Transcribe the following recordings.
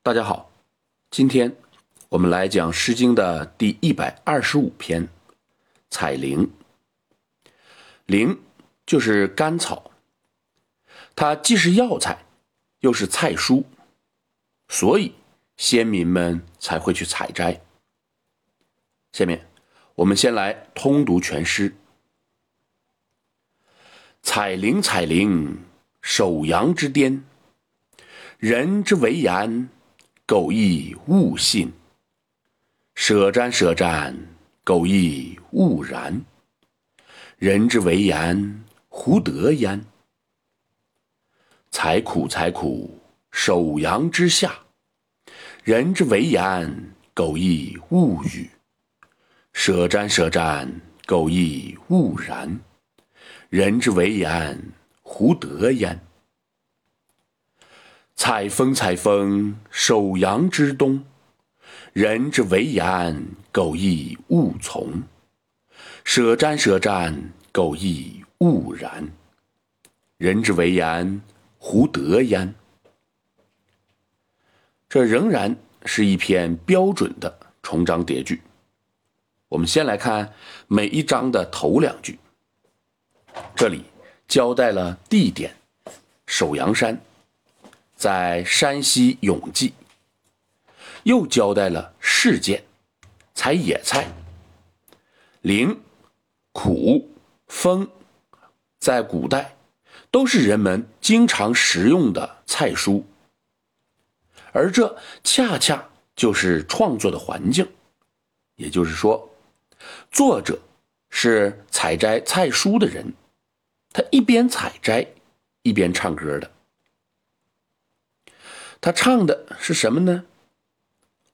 大家好，今天我们来讲《诗经》的第一百二十五篇《采苓》。苓就是甘草，它既是药材，又是菜蔬，所以先民们才会去采摘。下面我们先来通读全诗：“采苓，采苓，首阳之巅。人之为言，苟亦勿信。舍瞻，舍战，苟亦勿然。人之为言，胡得焉？采苦，采苦，首阳之下。人之为言，苟亦勿语。舍瞻，舍战，苟亦勿然。人之为言，胡得焉？采风，采风，首阳之东。人之为言，苟亦勿从。舍战，舍战，苟亦勿然。人之为言，胡得焉？这仍然是一篇标准的重章叠句。我们先来看每一章的头两句。这里交代了地点，首阳山，在山西永济；又交代了事件，采野菜。苓、苦、风，在古代都是人们经常食用的菜蔬，而这恰恰就是创作的环境，也就是说。作者是采摘菜蔬的人，他一边采摘，一边唱歌的。他唱的是什么呢？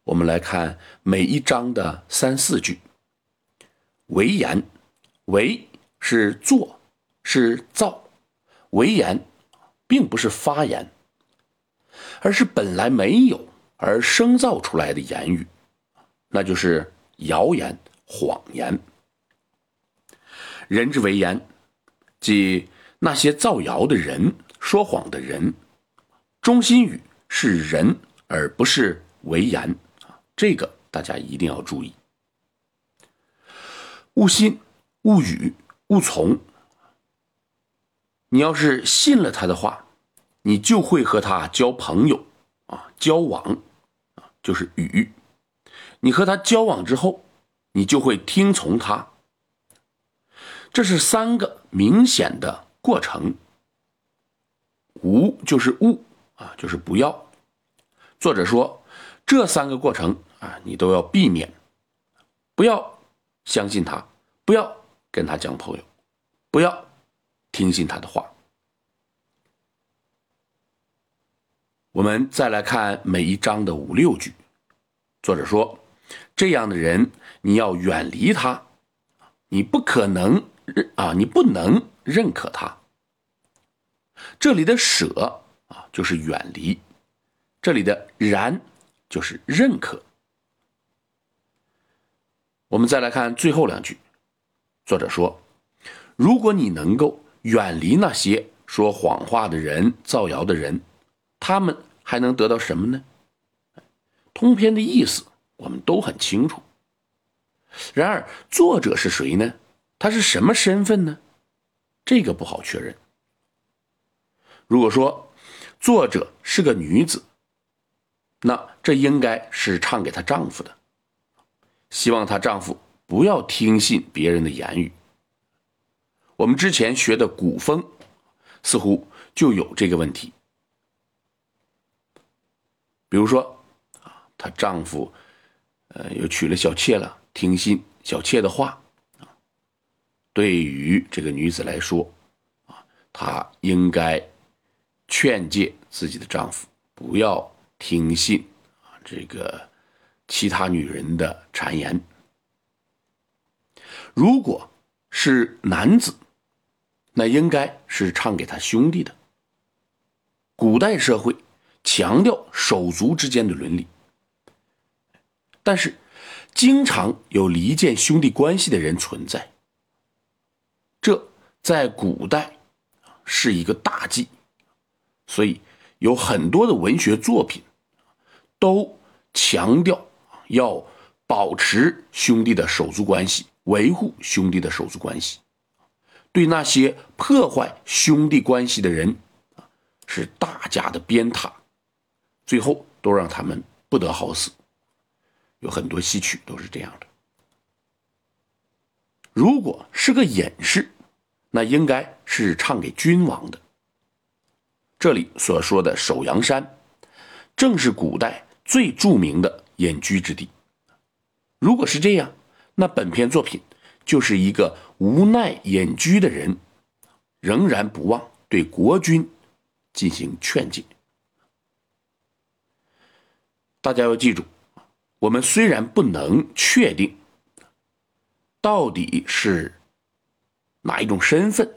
我们来看每一章的三四句。为言，为是做，是造，为言并不是发言，而是本来没有而生造出来的言语，那就是谣言。谎言，人之为言，即那些造谣的人、说谎的人。中心语是人，而不是为言啊，这个大家一定要注意。勿信，勿语，勿从。你要是信了他的话，你就会和他交朋友啊，交往啊，就是语。你和他交往之后。你就会听从他。这是三个明显的过程。无就是勿啊，就是不要。作者说，这三个过程啊，你都要避免，不要相信他，不要跟他交朋友，不要听信他的话。我们再来看每一章的五六句，作者说。这样的人，你要远离他，你不可能认啊，你不能认可他。这里的舍啊，就是远离；这里的然，就是认可。我们再来看最后两句，作者说：如果你能够远离那些说谎话的人、造谣的人，他们还能得到什么呢？通篇的意思。我们都很清楚。然而，作者是谁呢？他是什么身份呢？这个不好确认。如果说作者是个女子，那这应该是唱给她丈夫的，希望她丈夫不要听信别人的言语。我们之前学的古风，似乎就有这个问题。比如说，啊，她丈夫。呃，又娶了小妾了，听信小妾的话啊。对于这个女子来说，啊，她应该劝诫自己的丈夫不要听信啊这个其他女人的谗言。如果是男子，那应该是唱给他兄弟的。古代社会强调手足之间的伦理。但是，经常有离间兄弟关系的人存在。这在古代是一个大忌，所以有很多的文学作品都强调要保持兄弟的手足关系，维护兄弟的手足关系。对那些破坏兄弟关系的人，是大家的鞭挞，最后都让他们不得好死。有很多戏曲都是这样的。如果是个隐士，那应该是唱给君王的。这里所说的首阳山，正是古代最著名的隐居之地。如果是这样，那本篇作品就是一个无奈隐居的人，仍然不忘对国君进行劝诫。大家要记住，我们虽然不能确定到底是哪一种身份，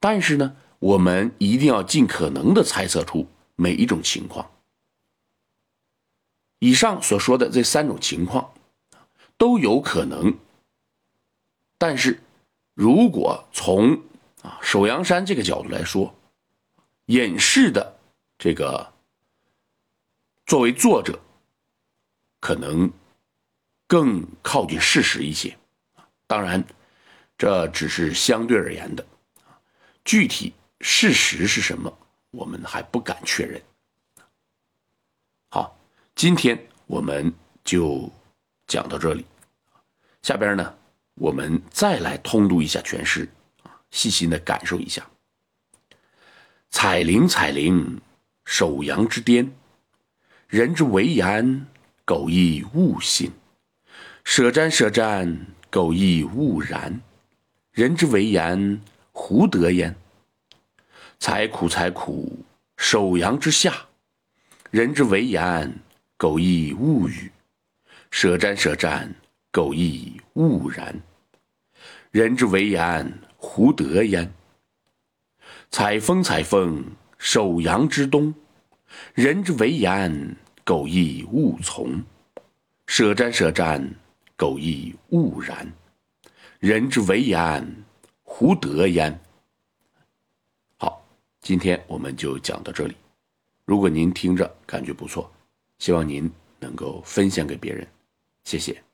但是呢。我们一定要尽可能的猜测出每一种情况。以上所说的这三种情况都有可能，但是如果从啊首阳山这个角度来说，隐士的这个作为作者，可能更靠近事实一些。当然，这只是相对而言的，具体。事实是什么？我们还不敢确认。今天我们就讲到这里。下边呢，我们再来通读一下全诗，细心的感受一下。彩铃彩铃，首阳之巅，人之为言，苟亦勿信；舍瞻舍瞻，苟亦勿然。人之为言，胡得焉？采苦采苦，首阳之下，人之为言，苟亦勿语；舍瞻舍瞻，苟亦勿然。人之为言，胡得焉？采风采风，首阳之东，人之为言，苟亦勿从；舍瞻舍瞻，苟亦勿然。人之为言，胡得焉？好今天我们就讲到这里。如果您听着感觉不错，希望您能够分享给别人，谢谢。